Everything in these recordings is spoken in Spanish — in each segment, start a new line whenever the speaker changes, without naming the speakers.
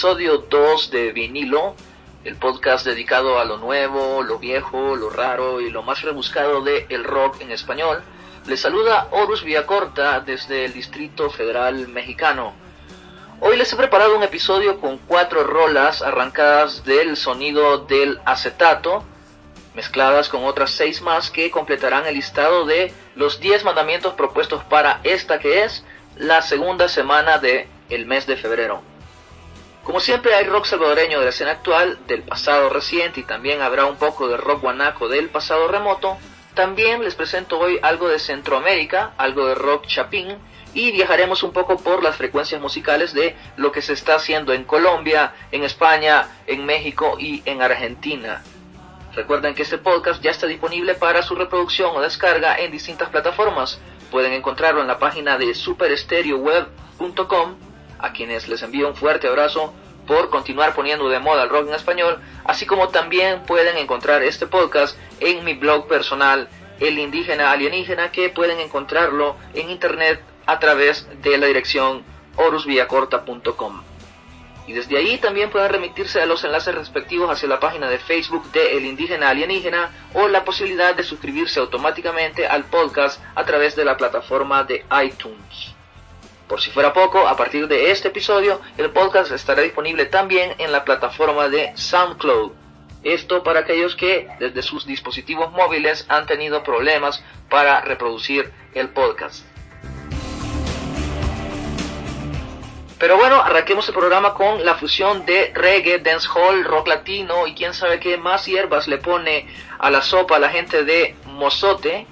Episodio 2 de Vinilo, el podcast dedicado a lo nuevo, lo viejo, lo raro y lo más rebuscado de el rock en español. Les saluda Horus Villacorta desde el Distrito Federal Mexicano. Hoy les he preparado un episodio con cuatro rolas arrancadas del sonido del acetato, mezcladas con otras seis más que completarán el listado de los 10 mandamientos propuestos para esta que es la segunda semana de mes de febrero. Como siempre hay rock salvadoreño de la escena actual, del pasado reciente y también habrá un poco de rock guanaco del pasado remoto. También les presento hoy algo de Centroamérica, algo de rock chapín y viajaremos un poco por las frecuencias musicales de lo que se está haciendo en Colombia, en España, en México y en Argentina. Recuerden que este podcast ya está disponible para su reproducción o descarga en distintas plataformas. Pueden encontrarlo en la página de superestereoweb.com a quienes les envío un fuerte abrazo por continuar poniendo de moda el rock en español, así como también pueden encontrar este podcast en mi blog personal, El Indígena Alienígena, que pueden encontrarlo en internet a través de la dirección orusviacorta.com. Y desde ahí también pueden remitirse a los enlaces respectivos hacia la página de Facebook de El Indígena Alienígena o la posibilidad de suscribirse automáticamente al podcast a través de la plataforma de iTunes. Por si fuera poco, a partir de este episodio, el podcast estará disponible también en la plataforma de SoundCloud. Esto para aquellos que desde sus dispositivos móviles han tenido problemas para reproducir el podcast. Pero bueno, arranquemos el programa con la fusión de reggae, dancehall, rock latino y quién sabe qué más hierbas le pone a la sopa la gente de Mozote,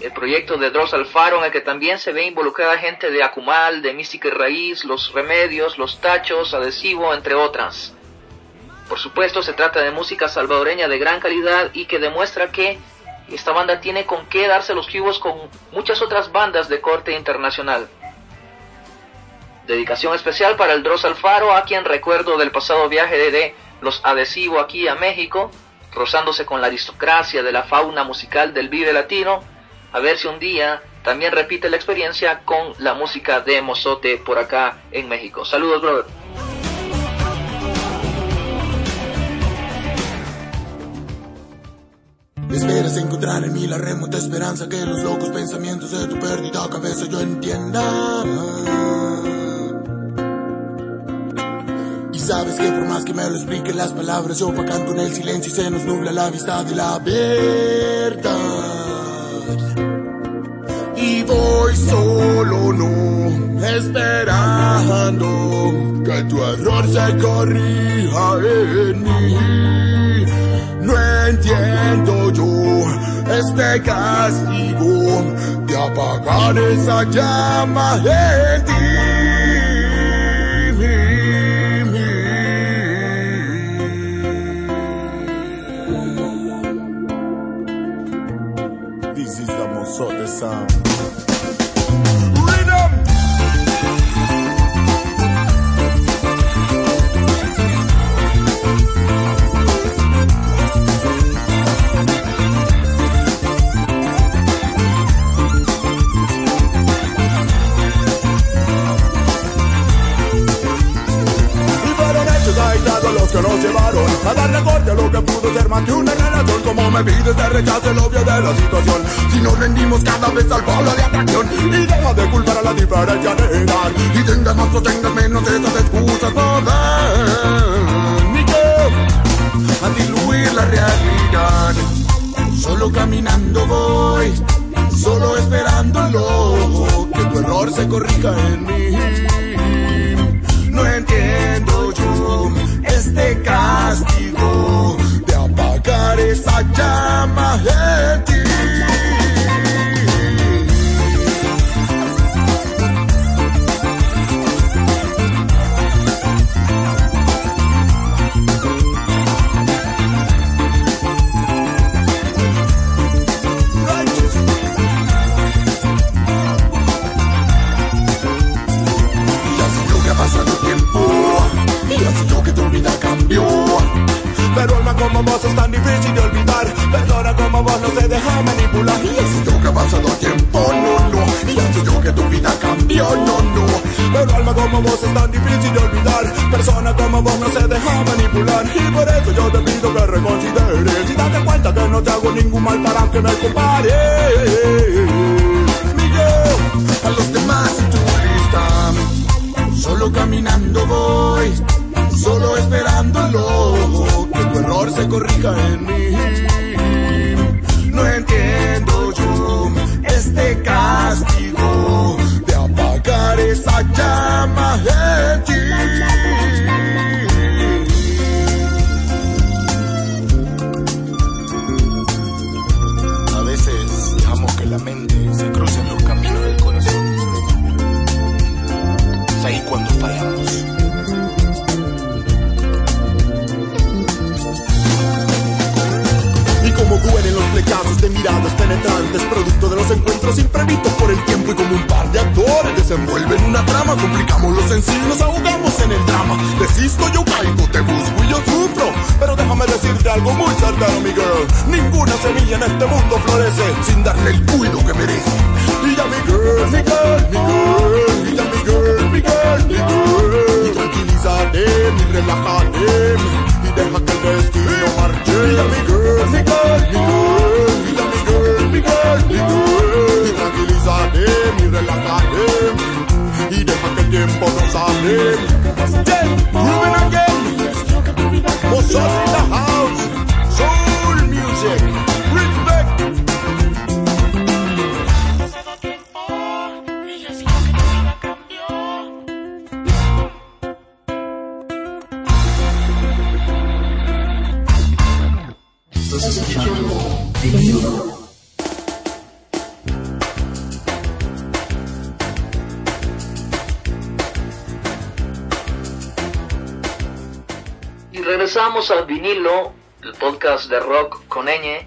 el proyecto de Dross Alfaro en el que también se ve involucrada gente de Acumal, de Mística y Raíz, Los Remedios, Los Tachos, Adhesivo, entre otras. Por supuesto, se trata de música salvadoreña de gran calidad y que demuestra que esta banda tiene con qué darse los cubos con muchas otras bandas de corte internacional. Dedicación especial para el Dross Alfaro, a quien recuerdo del pasado viaje de, de Los Adhesivo aquí a México, rozándose con la aristocracia de la fauna musical del Vive Latino, a ver si un día también repite la experiencia con la música de Mozote por acá en México. Saludos, brother.
Esperas encontrar en mí la remota esperanza que los locos pensamientos de tu perdida cabeza yo entienda. Y sabes que por más que me lo expliquen las palabras, se opacan con el silencio y se nos nubla la vista de la verdad y voy solo no esperando que tu error se corrija en mí. No entiendo yo este castigo de apagar esa llama en ti. A darle corte a lo que pudo ser más que una relación. Como me pides de rechazo el obvio de la situación. Si nos rendimos cada vez al polo de atracción y deja de culpar a la diferencia de edad. Y tengas más o tengas menos, esas excusas no. Ni que a diluir la realidad. Solo Solo caminando voy, solo esperándolo, que tu error se corrija en mí. No entiendo yo este castigo de apagar esa llama cambió, no, no. Pero alma como vos es tan difícil de olvidar. Persona como vos no se deja manipular. Y por eso yo te pido que reconsideres. Y date cuenta que no te hago ningún mal para que me compares. Miguel, a los demás en tu lista. Solo caminando voy, solo esperándolo, que tu error se corrija en mí. No entiendo yo este castigo apagar esa llama miradas penetrantes, producto de los encuentros imprevistos por el tiempo y como un par de actores desenvuelven una trama, complicamos lo sencillo nos ahogamos en el drama. Desisto, yo caigo, te busco y yo sufro. Pero déjame decirte algo muy certero, mi girl. Ninguna semilla en este mundo florece sin darle el cuido que merece. Y ya mi girl, mi girl, mi girl, y ya mi girl, mi girl, mi girl. Y tranquilízate, relájate, y deja que el destino marche. Y ya mi Again, yeah. Ruben again.
Mosotros. Vinilo, el podcast de rock con ñ.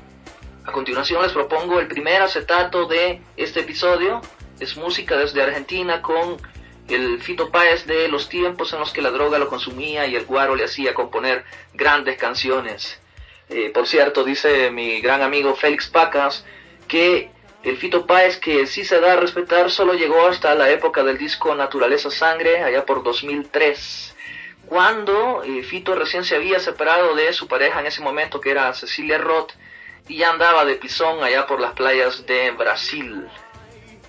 A continuación les propongo el primer acetato de este episodio. Es música desde Argentina con el Fito Páez de los tiempos en los que la droga lo consumía y el guaro le hacía componer grandes canciones. Eh, por cierto, dice mi gran amigo Félix Pacas que el Fito Páez que sí se da a respetar solo llegó hasta la época del disco Naturaleza Sangre, allá por 2003 cuando eh, Fito recién se había separado de su pareja en ese momento, que era Cecilia Roth, y ya andaba de pisón allá por las playas de Brasil.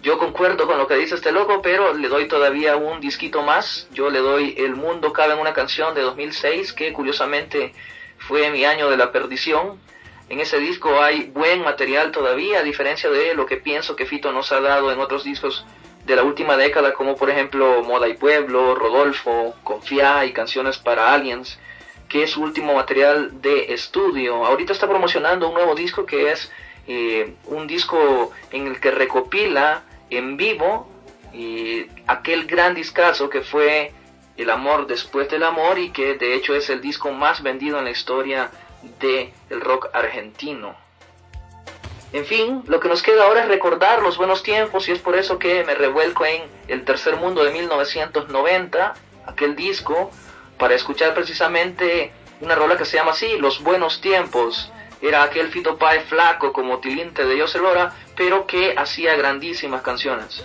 Yo concuerdo con lo que dice este loco, pero le doy todavía un disquito más. Yo le doy El Mundo Cabe en una canción de 2006, que curiosamente fue mi año de la perdición. En ese disco hay buen material todavía, a diferencia de lo que pienso que Fito nos ha dado en otros discos de la última década, como por ejemplo Moda y Pueblo, Rodolfo, Confía y Canciones para Aliens, que es su último material de estudio. Ahorita está promocionando un nuevo disco que es eh, un disco en el que recopila en vivo aquel gran discazo que fue El amor después del amor y que de hecho es el disco más vendido en la historia del rock argentino. En fin, lo que nos queda ahora es recordar los buenos tiempos y es por eso que me revuelco en El Tercer Mundo de 1990, aquel disco, para escuchar precisamente una rola que se llama así, Los Buenos Tiempos. Era aquel Fito Páez flaco como Tilinte de José Lora, pero que hacía grandísimas canciones.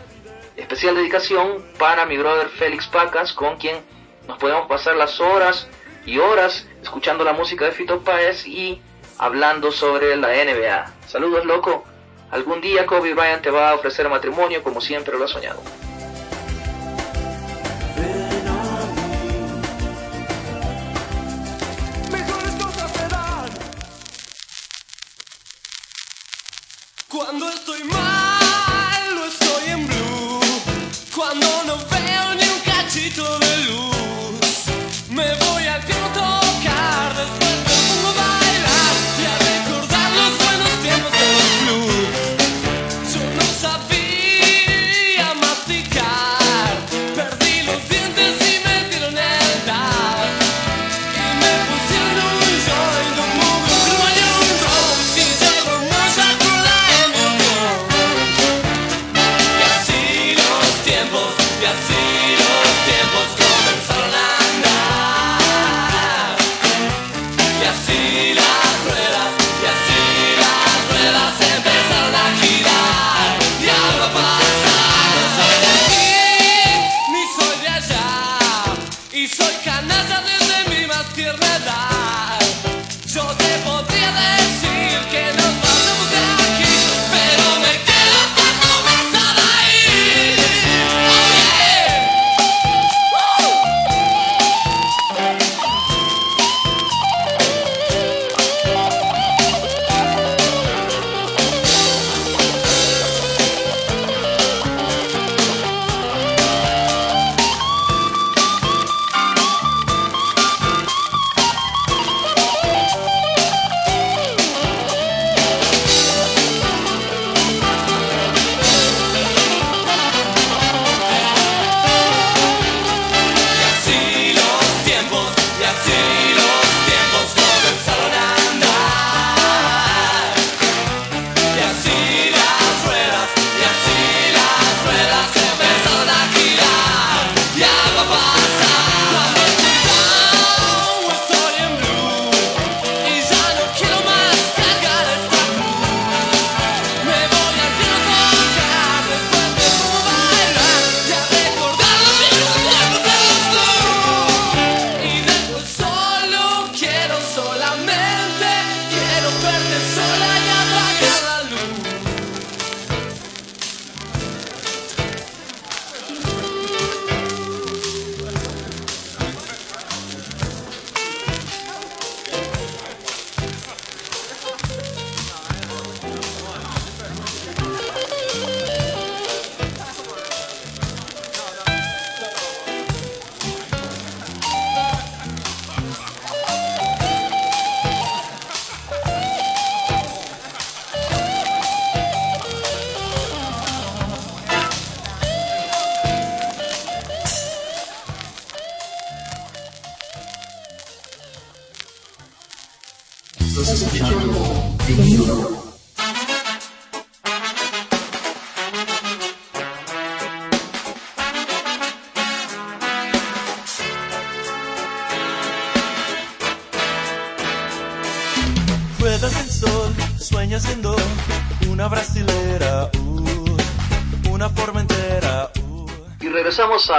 Especial dedicación para mi brother Félix Pacas, con quien nos podemos pasar las horas y horas escuchando la música de Fito Páez y hablando sobre la NBA. Saludos, loco. Algún día Kobe Bryant te va a ofrecer matrimonio como siempre lo ha soñado.
Cuando estoy mal, no estoy en blue. Cuando no veo ni un cachito de luz, me voy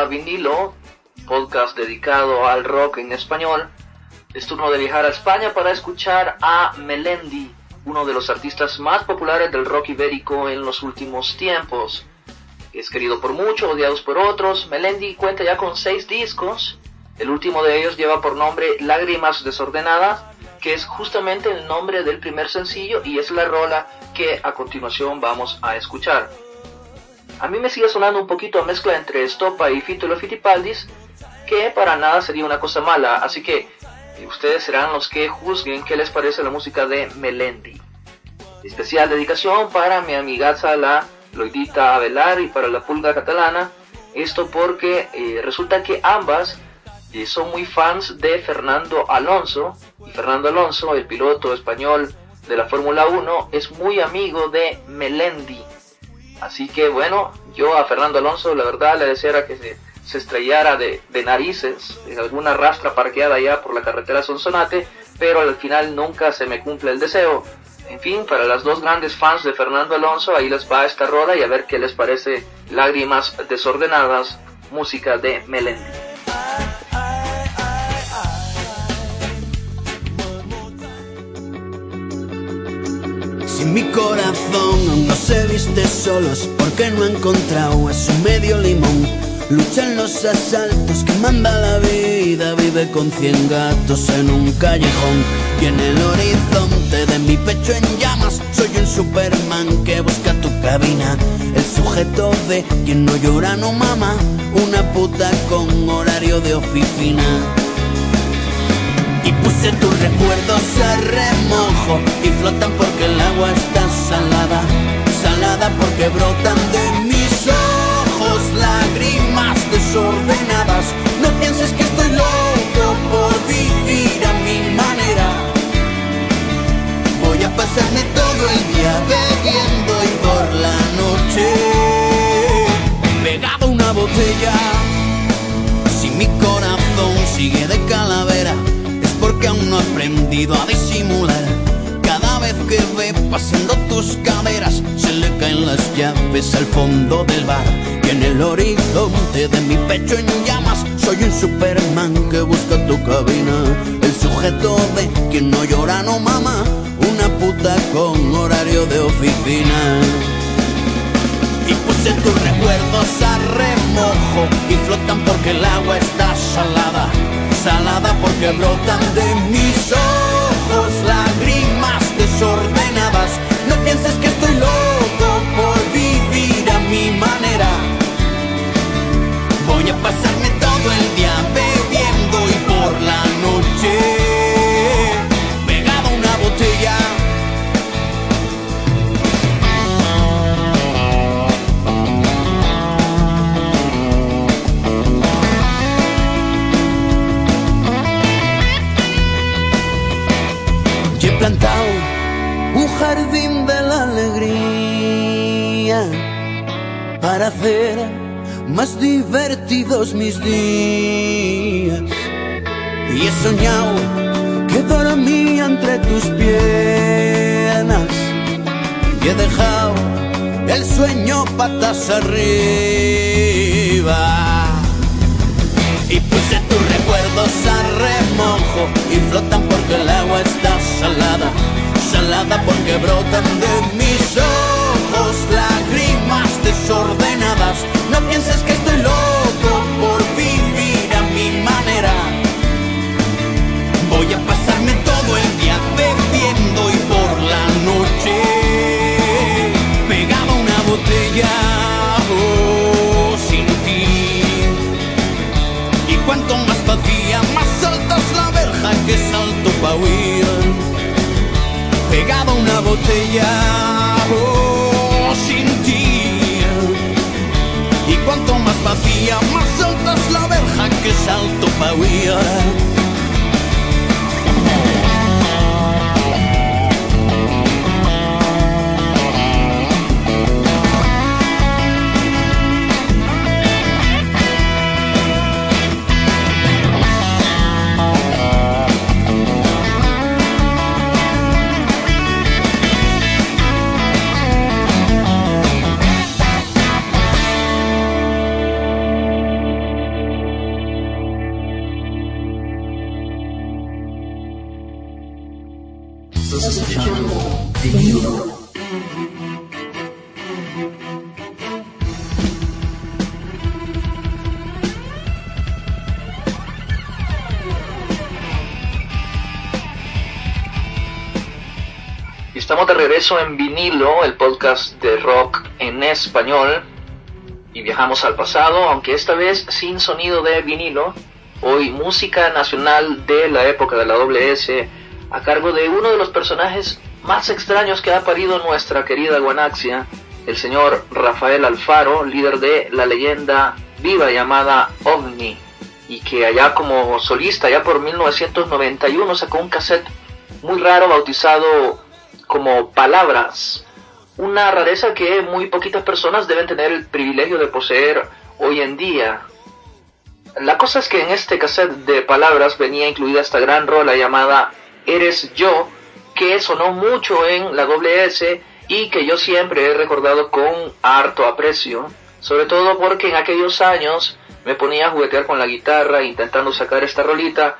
Vinilo, podcast dedicado al rock en español. Es turno de viajar a España para escuchar a Melendi, uno de los artistas más populares del rock ibérico en los últimos tiempos. Es querido por muchos, odiados por otros. Melendi cuenta ya con seis discos. El último de ellos lleva por nombre Lágrimas Desordenadas, que es justamente el nombre del primer sencillo y es la rola que a continuación vamos a escuchar. A mí me sigue sonando un poquito a mezcla entre Estopa y Fito Fitipaldis, que para nada sería una cosa mala, así que eh, ustedes serán los que juzguen qué les parece la música de Melendi. Especial dedicación para mi amigaza la Loidita Avelar y para la Pulga Catalana, esto porque eh, resulta que ambas eh, son muy fans de Fernando Alonso, y Fernando Alonso, el piloto español de la Fórmula 1, es muy amigo de Melendi. Así que bueno, yo a Fernando Alonso la verdad le deseara que se, se estrellara de, de narices en alguna rastra parqueada allá por la carretera Sonsonate, pero al final nunca se me cumple el deseo. En fin, para las dos grandes fans de Fernando Alonso, ahí les va esta rola y a ver qué les parece Lágrimas Desordenadas, música de Melendi.
Si mi corazón aún no se viste solo es porque no ha encontrado a su medio limón. Lucha en los asaltos que manda la vida, vive con cien gatos en un callejón. Y en el horizonte de mi pecho en llamas, soy un Superman que busca tu cabina. El sujeto de quien no llora no mama, una puta con horario de oficina. Y puse tus recuerdos a remojo y flotan porque el agua está salada, salada porque brotan de mis ojos lágrimas desordenadas. No pienses que estoy loco por vivir a mi manera. Voy a pasarme todo el día bebiendo y por la noche pegado a una botella. Aprendido a disimular. Cada vez que ve pasando tus caderas, se le caen las llaves al fondo del bar. Y en el horizonte de mi pecho en llamas, soy un Superman que busca tu cabina. El sujeto de quien no llora no mama, una puta con horario de oficina y puse tus recuerdos a remojo y flotan porque el agua está salada, salada porque brotan de mis ojos desordenadas. No pienses que estoy loco por vivir a mi manera. Voy a pasarme todo el día bebiendo y por la jardín de la alegría para hacer más divertidos mis días. Y he soñado que dormía entre tus piernas y he dejado el sueño patas arriba. Y puse tus recuerdos a remojo y flotan porque el agua está salada, porque brotan de mis ojos lágrimas desordenadas.
En vinilo, el podcast de rock en español. Y viajamos al pasado, aunque esta vez sin sonido de vinilo. Hoy música nacional de la época de la WS a cargo de uno de los personajes más extraños que ha parido nuestra querida Guanaxia, el señor Rafael Alfaro, líder de la leyenda viva llamada OVNI, y que allá como solista, ya por 1991, sacó un cassette muy raro bautizado como Palabras, una rareza que muy poquitas personas deben tener el privilegio de poseer hoy en día. La cosa es que en este cassette de Palabras venía incluida esta gran rola llamada Eres yo, que sonó mucho en la WS y que yo siempre he recordado con harto aprecio, sobre todo porque en aquellos años me ponía a juguetear con la guitarra intentando sacar esta rolita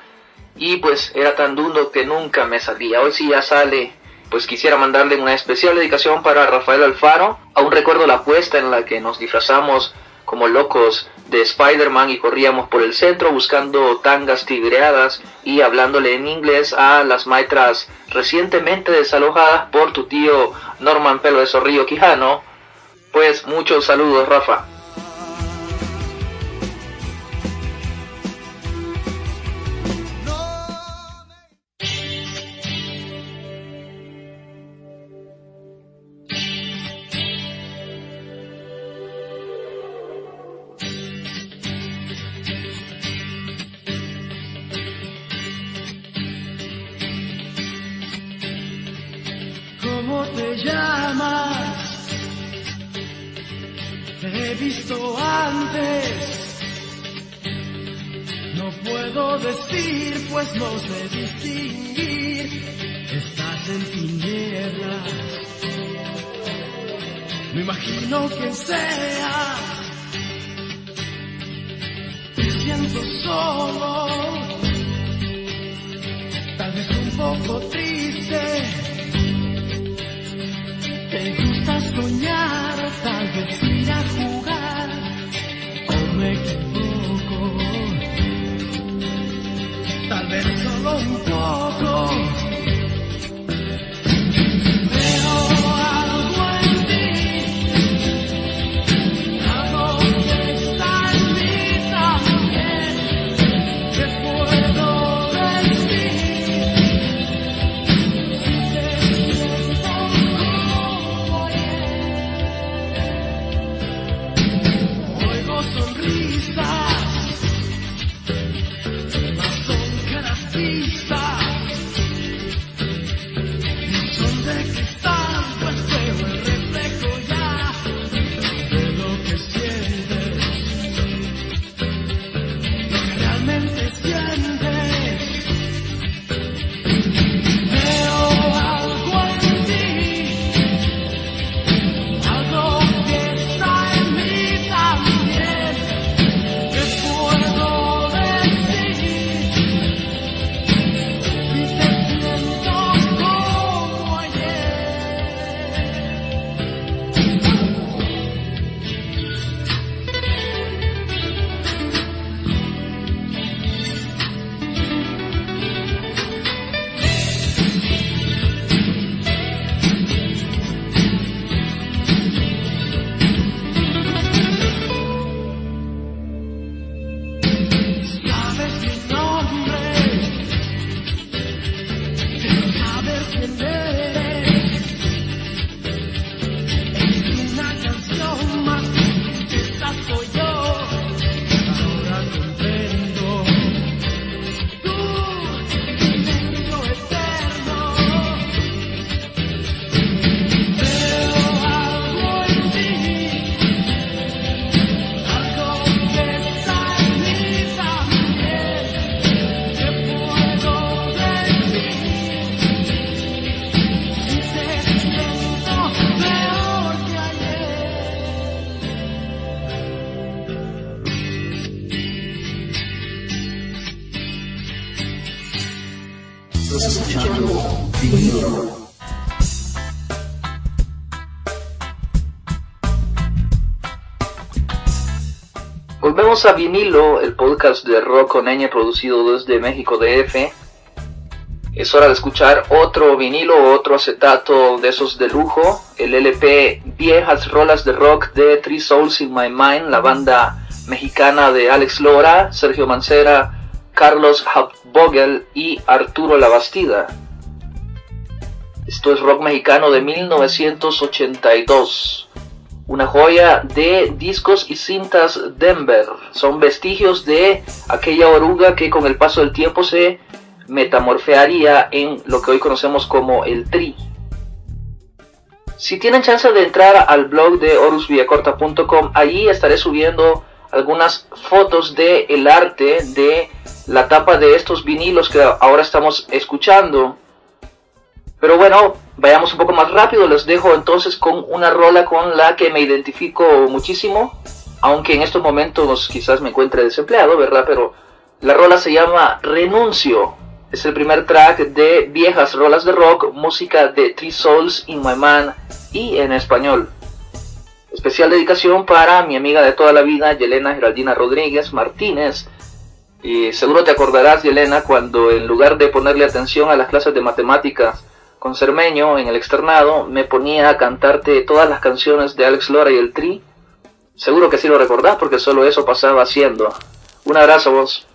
y pues era tan dundo que nunca me salía. Hoy sí ya sale, pues quisiera mandarle una especial dedicación para Rafael Alfaro. Aún recuerdo la puesta en la que nos disfrazamos como locos de Spider-Man y corríamos por el centro buscando tangas tigreadas y hablándole en inglés a las maestras recientemente desalojadas por tu tío Norman Pelo de Zorrillo Quijano. Pues muchos saludos, Rafa.
Me imagino que sea. Te siento solo. Tal vez un poco triste. Te gusta soñar, tal vez ir a jugar, o me equivoco, tal vez solo
A vinilo, el podcast de rock con producido desde México DF. Es hora de escuchar otro vinilo, otro acetato de esos de lujo, el LP Viejas Rolas de Rock de Three Souls in My Mind, la banda mexicana de Alex Lora, Sergio Mancera, Carlos Hauptbogel y Arturo Labastida. Esto es rock mexicano de 1982 una joya de discos y cintas Denver. Son vestigios de aquella oruga que con el paso del tiempo se metamorfearía en lo que hoy conocemos como el tri. Si tienen chance de entrar al blog de horusviacorta.com, allí estaré subiendo algunas fotos de arte de la tapa de estos vinilos que ahora estamos escuchando. Pero bueno, vayamos un poco más rápido, les dejo entonces con una rola con la que me identifico muchísimo, aunque en estos momentos quizás me encuentre desempleado, ¿verdad? Pero la rola se llama Renuncio, es el primer track de Viejas Rolas de Rock, música de Three Souls in My Man y en español. Especial dedicación para mi amiga de toda la vida, Yelena Geraldina Rodríguez Martínez. Y seguro te acordarás, Yelena, cuando en lugar de ponerle atención a las clases de matemáticas con Cermeño en el externado, me ponía a cantarte todas las canciones de Alex Lora y el Tri. Seguro que sí lo recordás porque solo eso pasaba haciendo. Un abrazo vos.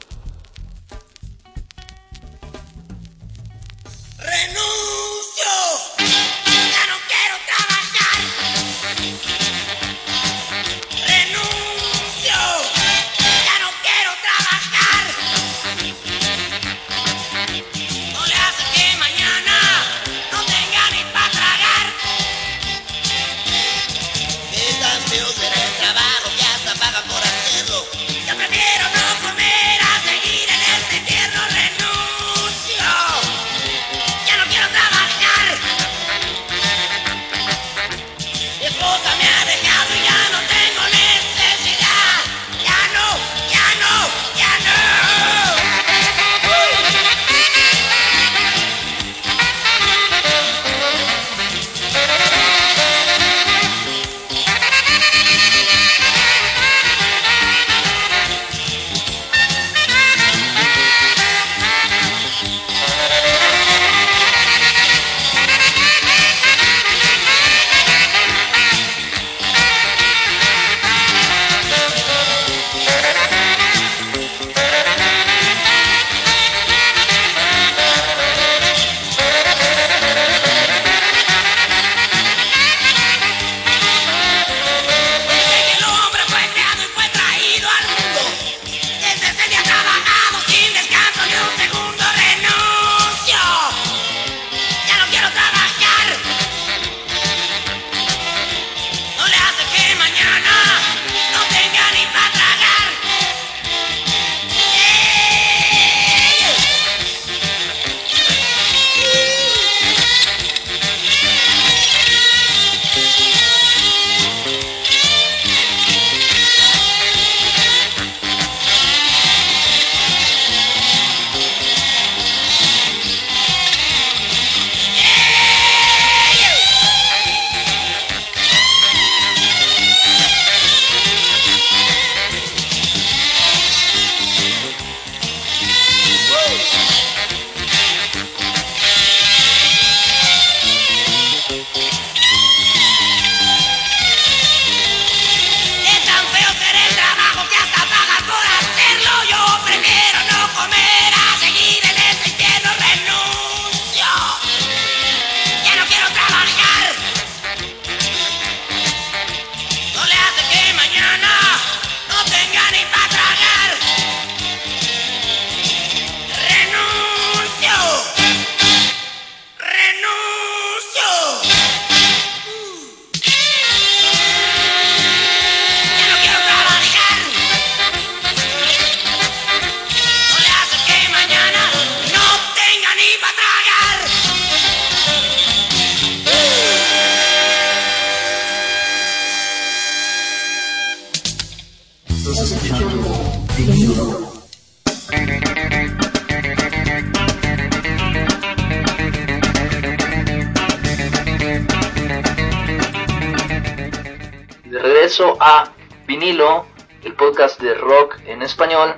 Español.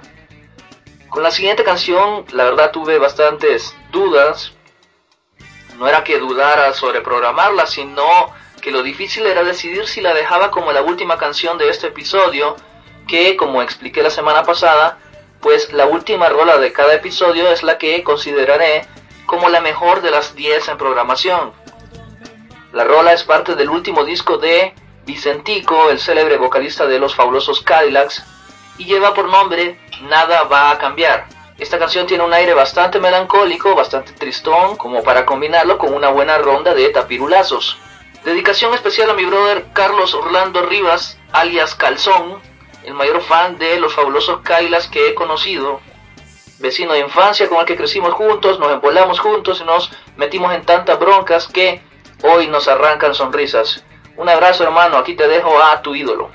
Con la siguiente canción, la verdad tuve bastantes dudas. No era que dudara sobre programarla, sino que lo difícil era decidir si la dejaba como la última canción de este episodio, que como expliqué la semana pasada, pues la última rola de cada episodio es la que consideraré como la mejor de las 10 en programación. La rola es parte del último disco de Vicentico, el célebre vocalista de los fabulosos Cadillacs, y lleva por nombre Nada va a cambiar. Esta canción tiene un aire bastante melancólico, bastante tristón, como para combinarlo con una buena ronda de tapirulazos. Dedicación especial a mi brother Carlos Orlando Rivas, alias Calzón, el mayor fan de los fabulosos Cadillacs que he conocido. Vecino de infancia con el que crecimos juntos, nos empolamos juntos y nos metimos en tantas broncas que hoy nos arrancan sonrisas. Un abrazo hermano, aquí te dejo a tu ídolo.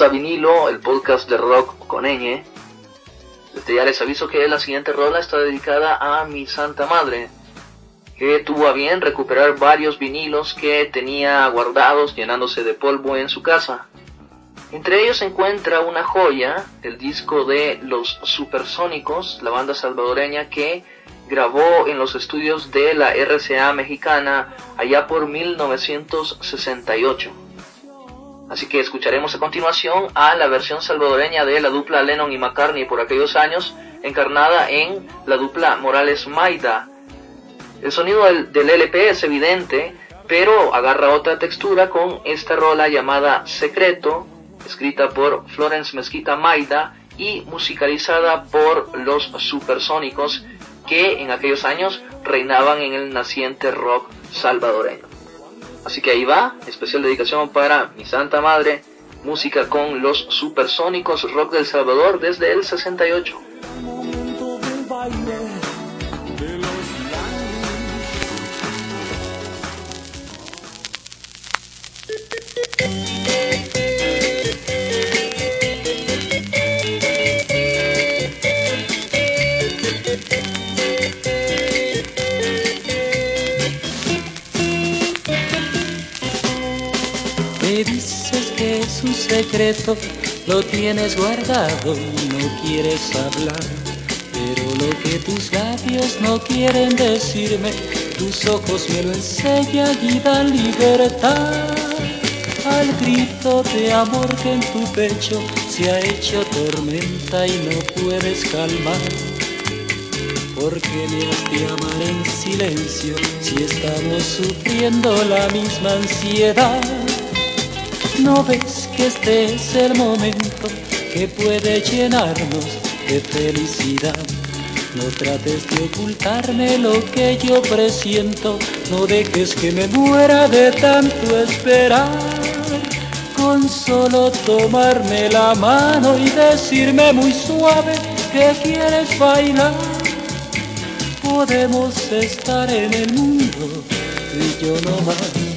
A
vinilo,
el podcast de rock con ñ. Desde ya les aviso que la siguiente rola está dedicada a mi santa madre, que tuvo a bien recuperar varios vinilos que tenía guardados llenándose de polvo en su casa. Entre ellos se encuentra una joya, el disco de Los Supersónicos, la banda salvadoreña que grabó en los estudios de la RCA mexicana allá por 1968. Así que escucharemos a continuación a la versión salvadoreña de la dupla Lennon y McCartney por aquellos años, encarnada en la dupla Morales Maida. El sonido del, LP es evidente, pero agarra otra textura con esta rola llamada Secreto, escrita por Florence Mezquita Maida y musicalizada por los Supersónicos que en aquellos años reinaban en el naciente rock salvadoreño. Así que ahí va, especial dedicación para mi santa madre, música con los Supersónicos Rock del Salvador desde el 68.
Secreto, lo tienes guardado y no quieres hablar. Pero lo que tus labios no quieren decirme, tus ojos me lo enseñan y dan libertad. Al grito de amor que en tu pecho se ha hecho tormenta y no puedes calmar. Porque me has de amar en silencio si estamos sufriendo la misma ansiedad. ¿No ves que este es el momento que puede llenarnos de felicidad? No trates de ocultarme lo que yo presiento, no dejes que me muera de tanto esperar. Con solo tomarme la mano y decirme muy suave que quieres bailar, podemos estar en el mundo y yo no más.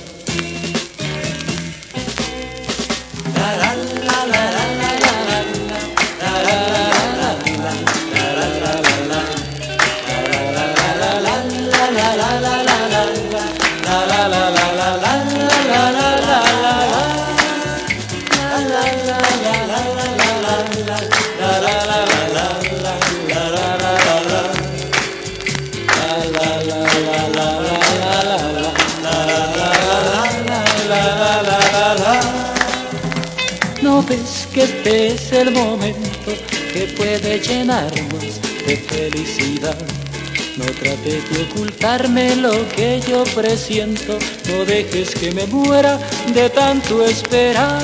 Que este es el momento que puede llenarnos de felicidad? No trates de ocultarme lo que yo presiento, no dejes que me muera de tanto esperar.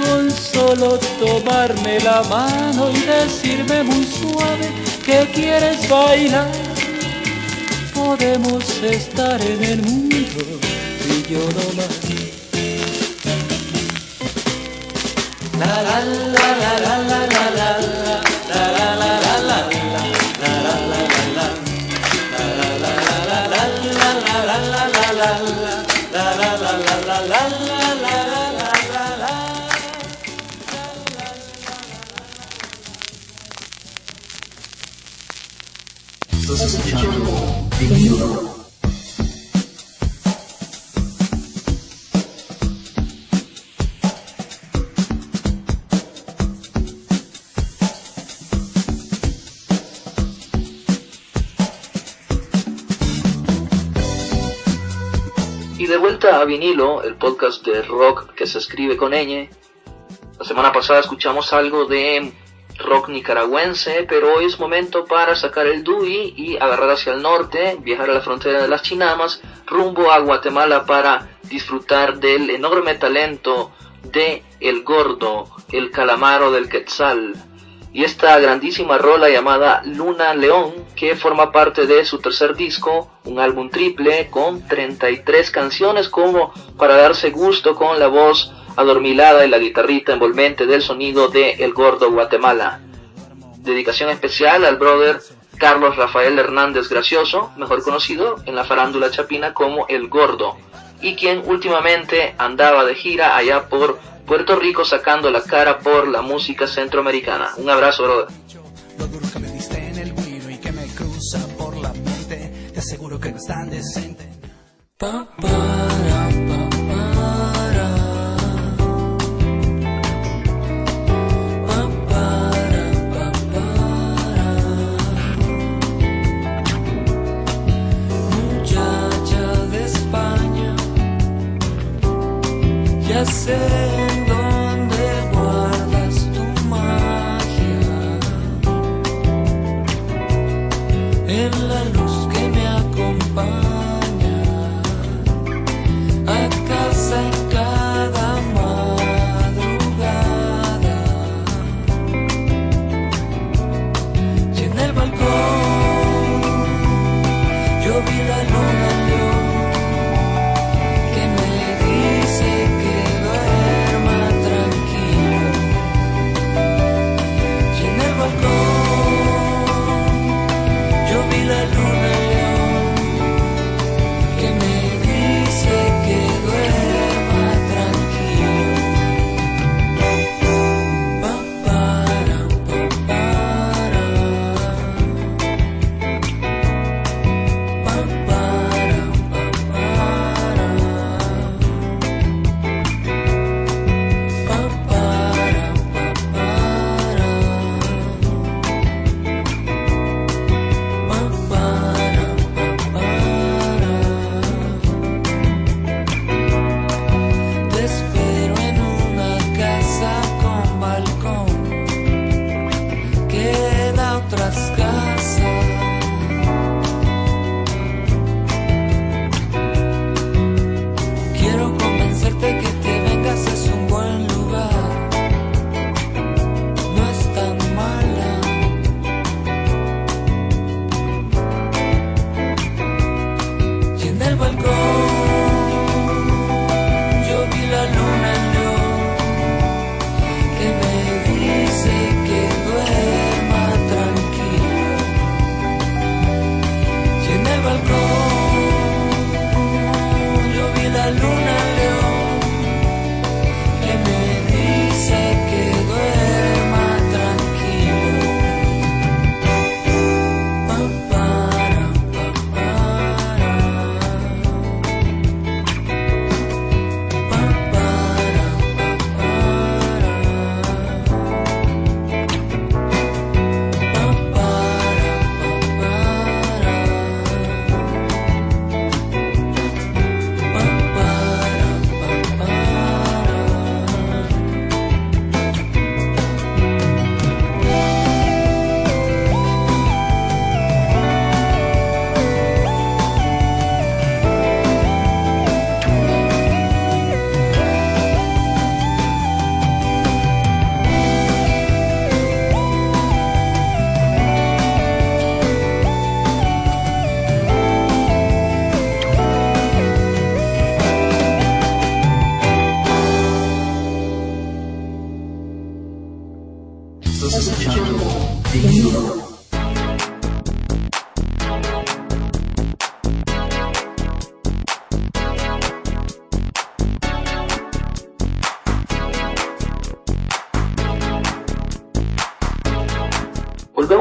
Con solo tomarme la mano y decirme muy suave que quieres bailar, podemos estar en el mundo y yo no más. لا لا لا لا
لا لا vinilo,
el podcast de rock que se escribe con ñ. La semana pasada escuchamos algo de rock nicaragüense, pero hoy es momento para sacar el DUI y agarrar hacia el norte, viajar a la frontera de las Chinamas, rumbo a Guatemala para disfrutar del enorme talento de El Gordo, el calamaro del Quetzal. Y esta grandísima rola llamada Luna León, que forma parte de su tercer disco, un álbum triple con 33 canciones como para darse gusto con la voz adormilada y la guitarrita envolvente del sonido de El Gordo Guatemala. Dedicación especial al brother Carlos Rafael Hernández Gracioso, mejor conocido en la farándula chapina como El Gordo, y quien últimamente andaba de gira allá por Puerto Rico sacando la cara por la música centroamericana. Un abrazo, brother.
Lo duro que me diste en el vino y que me cruza por la mente, te aseguro que no es tan decente. Pa, para, pa, para. Para. Muchacha de España, ya sé.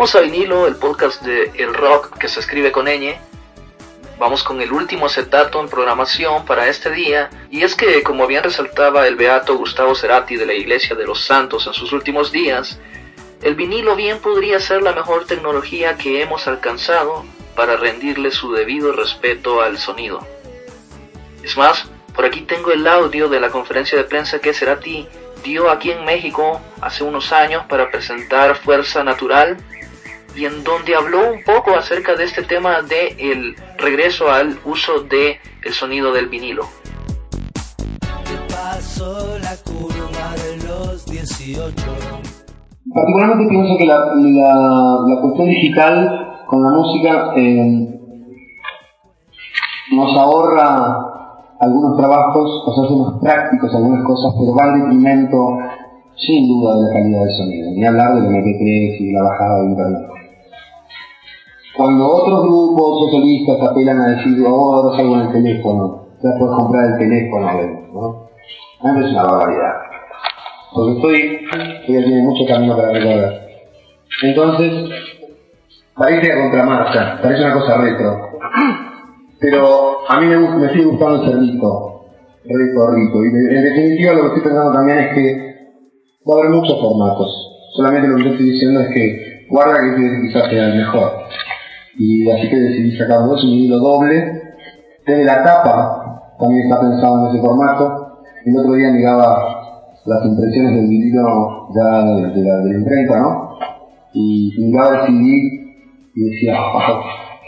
Volvemos a vinilo, el podcast de El Rock que se escribe con ñ. Vamos con el último acetato en programación para este día, y es que, como bien resaltaba el beato Gustavo Cerati de la Iglesia de los Santos en sus últimos días, el vinilo bien podría ser la mejor tecnología que hemos alcanzado para rendirle su debido respeto al sonido. Es más, por aquí tengo el audio de la conferencia de prensa que Cerati dio aquí en México hace unos años para presentar Fuerza Natural y en donde habló un poco acerca de este tema de el regreso al uso de el sonido del vinilo.
Paso la curva de los 18.
Particularmente pienso que la, la, la cuestión digital con la música eh, nos ahorra algunos trabajos, o sea, hacemos prácticos algunas cosas, pero va en detrimento sin duda de la calidad del sonido, ni hablar del MP3 y la bajada de internet. Cuando otros grupos o solistas apelan a decir, oh, ahora salgo en el teléfono, ya puedes comprar el teléfono, ¿no? A mí es una barbaridad. Porque estoy, todavía tiene mucho camino para recorrer. Entonces, parece a contramarcha, parece una cosa retro. Pero a mí me, gusta, me sigue gustando el cerdito, rico, rico. Y en definitiva lo que estoy pensando también es que va a haber muchos formatos. Solamente lo que yo estoy diciendo es que guarda que quizás sea el mejor. Y así que decidí sacar dos, un vinilo doble. Desde la tapa también está pensado en ese formato. El otro día miraba las impresiones del vinilo ya de, la, de la imprenta, ¿no? Y miraba el CD y decía, oh,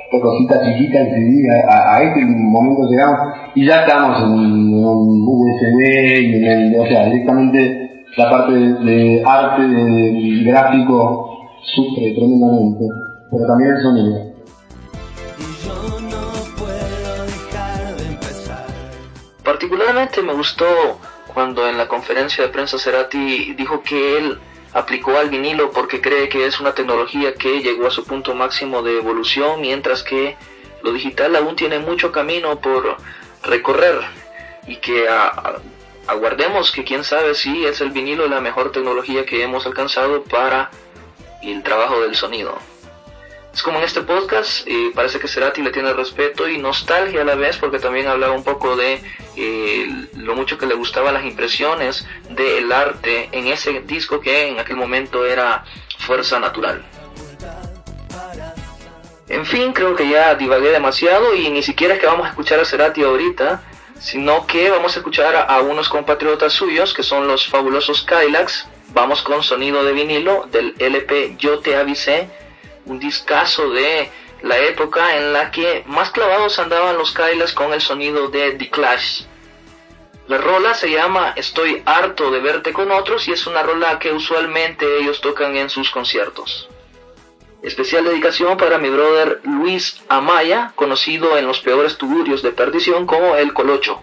esta cosita chiquita el CD, a, este momento llegamos y ya estamos en, un USB en o sea, directamente la parte de, de arte, de, gráfico, sufre tremendamente, pero también el sonido.
Particularmente me gustó cuando en la conferencia de prensa Cerati dijo que él aplicó al vinilo porque cree que es una tecnología que llegó a su punto máximo de evolución, mientras que lo digital aún tiene mucho camino por recorrer y que aguardemos que quién sabe si es el vinilo la mejor tecnología que hemos alcanzado para el trabajo del sonido. Es como en este podcast, eh, parece que Cerati le tiene respeto y nostalgia a la vez, porque también hablaba un poco de eh, lo mucho que le gustaban las impresiones del arte en ese disco que en aquel momento era Fuerza Natural. En fin, creo que ya divagué demasiado y ni siquiera es que vamos a escuchar a Cerati ahorita, sino que vamos a escuchar a, unos compatriotas suyos que son los fabulosos Kylax. Vamos con sonido de vinilo del LP Yo Te Avisé un discazo de la época en la que más clavados andaban los Kylax con el sonido de The Clash. La rola se llama Estoy harto de verte con otros y es una rola que usualmente ellos tocan en sus conciertos. Especial dedicación para mi brother Luis Amaya, conocido en los peores tuburios de perdición como El Colocho,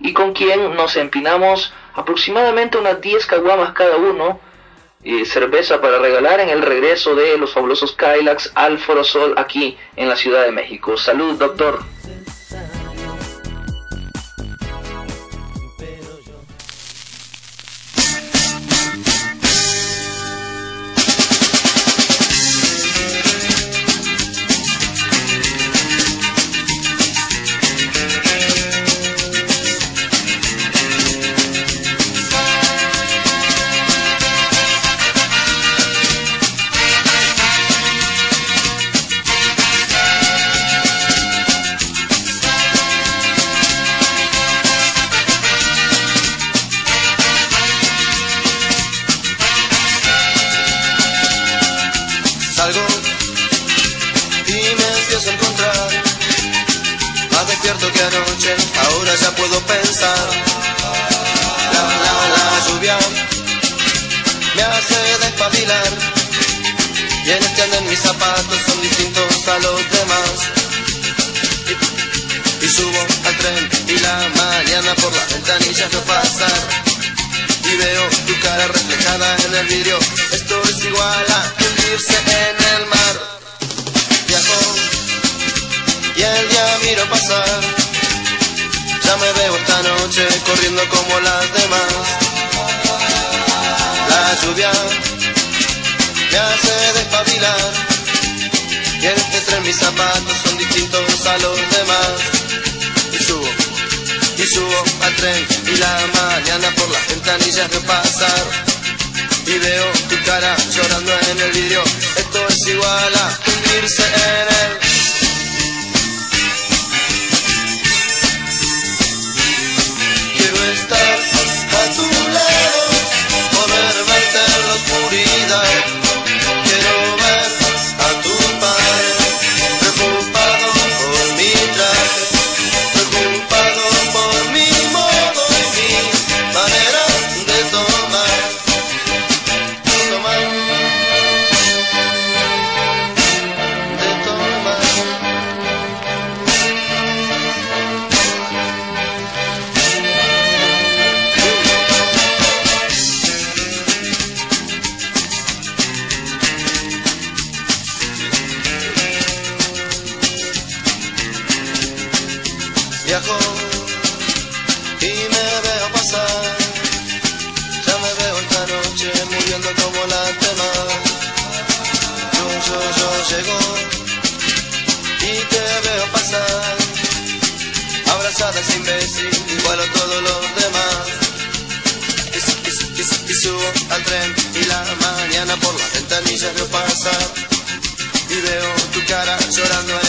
y con quien nos empinamos aproximadamente unas 10 caguamas cada uno eh, cerveza para regalar en el regreso de los fabulosos Kylax al Foro Sol aquí en la Ciudad de México. Salud, doctor. y veo tu cara reflejada en el vidrio.
Esto es igual a hundirse en el mar. Viajo y el día miro pasar. Ya me veo esta noche corriendo como las demás. La lluvia me hace despabilar. Y en este tren mis zapatos son distintos a los demás. Y subo, al tren y la mañana por las ventanillas veo pasar. Y veo tu cara llorando en el vidrio. Esto es igual a hundirse en el Quiero estar a tu lado, poder verte en la oscuridad. Subo al tren y la mañana por las ventanillas veo pasar. Y veo tu cara llorando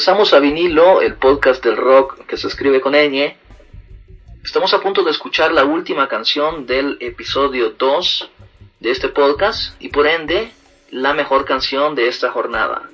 Regresamos a vinilo, el podcast del rock que se escribe con ñ. Estamos a punto de escuchar la última canción del episodio 2 de este podcast y por ende la mejor canción de esta jornada.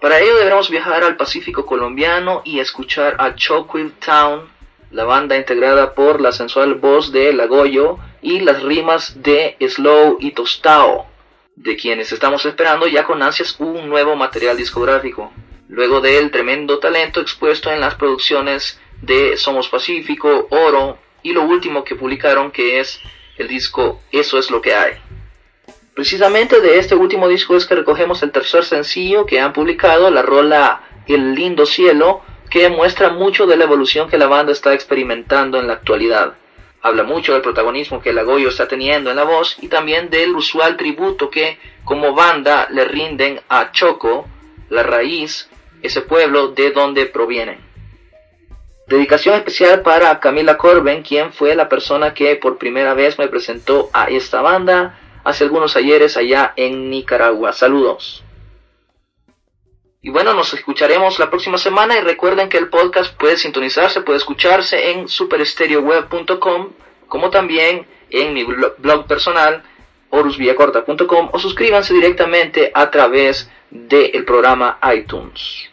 Para ello deberemos viajar al Pacífico colombiano y escuchar a Choquil Town, la banda integrada por la sensual voz de Lagoyo y las rimas de Slow y Tostao, de quienes estamos esperando ya con ansias un nuevo material discográfico, luego del tremendo talento expuesto en las producciones de Somos Pacífico, Oro y lo último que publicaron que es el disco Eso es lo que hay. Precisamente de este último disco es que recogemos el tercer sencillo que han publicado, la rola El lindo cielo, que muestra mucho de la evolución que la banda está experimentando en la actualidad. Habla mucho del protagonismo que Lagoyo está teniendo en la voz y también del usual tributo que como banda le rinden a Choco, la raíz ese pueblo de donde provienen. Dedicación especial para Camila Corben, quien fue la persona que por primera vez me presentó a esta banda hace algunos ayeres allá en Nicaragua. Saludos. Y bueno, nos escucharemos la próxima semana y recuerden que el podcast puede sintonizarse, puede escucharse en superestereoweb.com, como también en mi blog personal orusvillacorta.com o suscríbanse directamente a través del programa iTunes.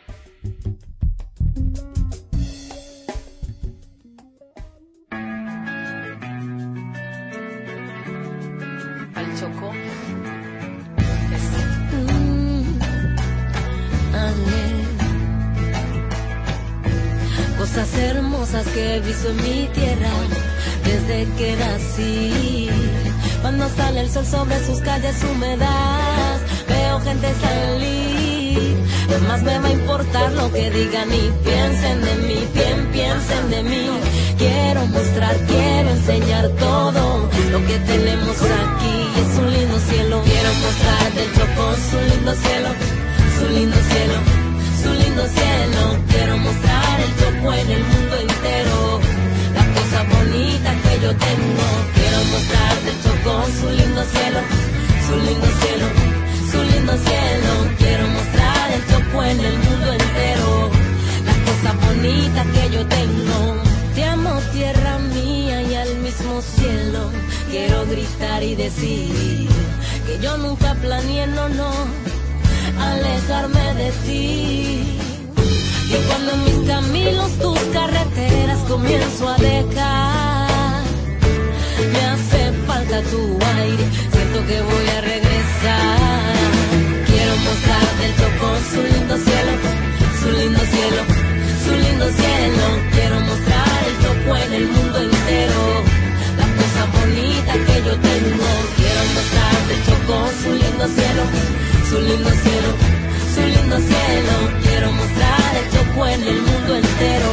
Al Chocó.
Cosas hermosas que he visto en mi tierra desde que nací. Cuando sale el sol sobre sus calles húmedas, veo gente salir. Jamás me va a importar lo que digan y piensen de mí, bien piensen de mí. Quiero mostrar, quiero enseñar todo lo que tenemos aquí. Es un lindo cielo, quiero mostrar del Chocó su lindo cielo, su lindo cielo, su lindo cielo. Quiero mostrar el Chocó en el mundo entero. La cosa bonita que yo tengo, quiero mostrar del Chocó su lindo cielo, su lindo cielo, su lindo cielo. Quiero mostrar el Chocó en el mundo entero. La cosa bonita que yo tengo. Te amo tierra mía y al mismo cielo. Quiero gritar y decir que yo nunca planeé, no, no, alejarme de ti. Y cuando en mis caminos tus carreteras comienzo a dejar, que voy a regresar. Quiero mostrar del Chocó su lindo cielo, su lindo cielo, su lindo cielo. Quiero mostrar el Chocó en el mundo entero, la cosa bonita que yo tengo. Quiero mostrar del Chocó su lindo cielo, su lindo cielo, su lindo cielo. Quiero mostrar el Chocó en el mundo entero,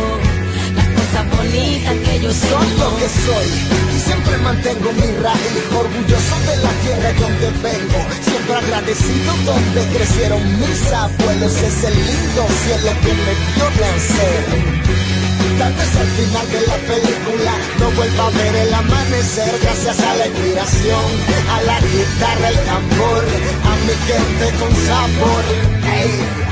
bonita que yo.
Soy lo que soy y siempre mantengo mi raíz, orgulloso de la tierra donde vengo, siempre agradecido donde crecieron mis abuelos, es el lindo cielo que me dio nacer. Tal vez al final de la película no vuelva a ver el amanecer gracias a la inspiración, a la guitarra, el tambor, a mi gente con sabor. Ey,